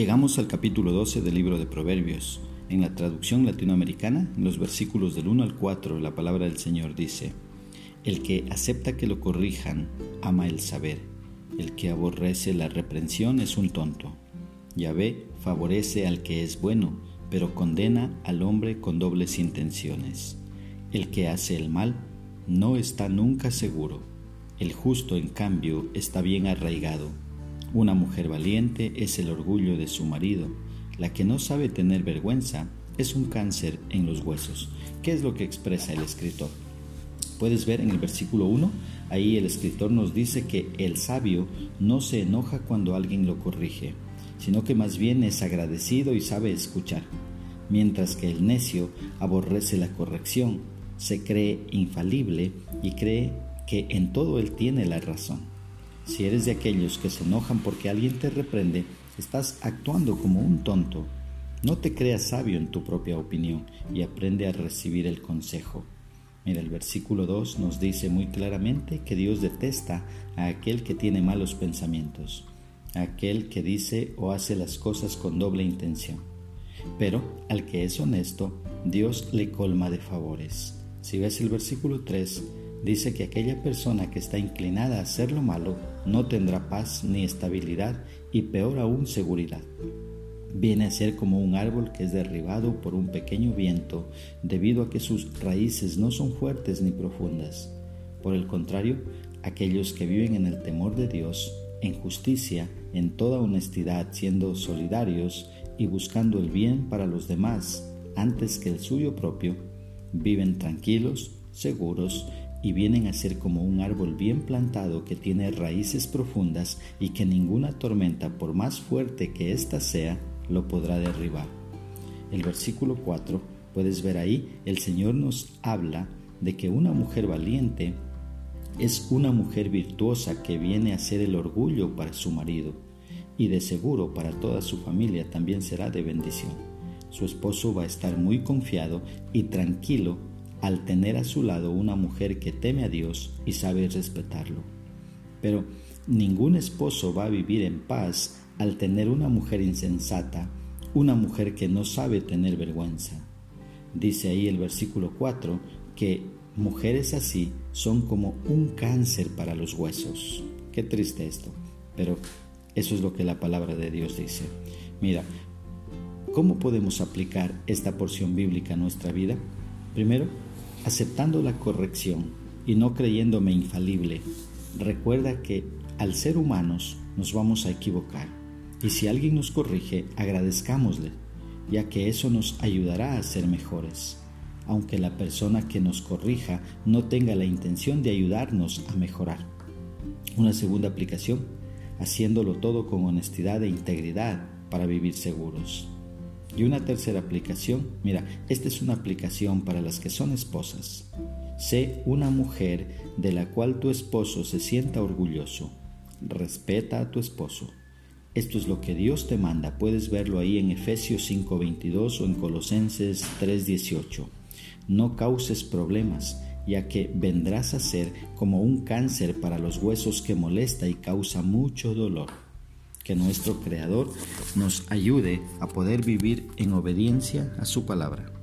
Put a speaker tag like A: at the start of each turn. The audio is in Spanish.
A: Llegamos al capítulo 12 del libro de Proverbios. En la traducción latinoamericana, en los versículos del 1 al 4, la palabra del Señor dice, El que acepta que lo corrijan, ama el saber. El que aborrece la reprensión es un tonto. Yahvé favorece al que es bueno, pero condena al hombre con dobles intenciones. El que hace el mal no está nunca seguro. El justo, en cambio, está bien arraigado. Una mujer valiente es el orgullo de su marido. La que no sabe tener vergüenza es un cáncer en los huesos. ¿Qué es lo que expresa el escritor? Puedes ver en el versículo 1, ahí el escritor nos dice que el sabio no se enoja cuando alguien lo corrige, sino que más bien es agradecido y sabe escuchar, mientras que el necio aborrece la corrección, se cree infalible y cree que en todo él tiene la razón. Si eres de aquellos que se enojan porque alguien te reprende, estás actuando como un tonto. No te creas sabio en tu propia opinión y aprende a recibir el consejo. Mira, el versículo 2 nos dice muy claramente que Dios detesta a aquel que tiene malos pensamientos, a aquel que dice o hace las cosas con doble intención. Pero al que es honesto, Dios le colma de favores. Si ves el versículo 3, dice que aquella persona que está inclinada a hacer lo malo no tendrá paz ni estabilidad y peor aún seguridad. Viene a ser como un árbol que es derribado por un pequeño viento debido a que sus raíces no son fuertes ni profundas. Por el contrario, aquellos que viven en el temor de Dios, en justicia, en toda honestidad, siendo solidarios y buscando el bien para los demás antes que el suyo propio, viven tranquilos, seguros y vienen a ser como un árbol bien plantado que tiene raíces profundas y que ninguna tormenta, por más fuerte que ésta sea, lo podrá derribar. El versículo 4, puedes ver ahí, el Señor nos habla de que una mujer valiente es una mujer virtuosa que viene a ser el orgullo para su marido y de seguro para toda su familia también será de bendición. Su esposo va a estar muy confiado y tranquilo al tener a su lado una mujer que teme a Dios y sabe respetarlo. Pero ningún esposo va a vivir en paz al tener una mujer insensata, una mujer que no sabe tener vergüenza. Dice ahí el versículo 4 que mujeres así son como un cáncer para los huesos. Qué triste esto, pero eso es lo que la palabra de Dios dice. Mira, ¿cómo podemos aplicar esta porción bíblica a nuestra vida? Primero, aceptando la corrección y no creyéndome infalible, recuerda que al ser humanos nos vamos a equivocar y si alguien nos corrige, agradezcámosle, ya que eso nos ayudará a ser mejores, aunque la persona que nos corrija no tenga la intención de ayudarnos a mejorar. Una segunda aplicación, haciéndolo todo con honestidad e integridad para vivir seguros. Y una tercera aplicación, mira, esta es una aplicación para las que son esposas. Sé una mujer de la cual tu esposo se sienta orgulloso. Respeta a tu esposo. Esto es lo que Dios te manda. Puedes verlo ahí en Efesios 5:22 o en Colosenses 3:18. No causes problemas, ya que vendrás a ser como un cáncer para los huesos que molesta y causa mucho dolor que nuestro Creador nos ayude a poder vivir en obediencia a su palabra.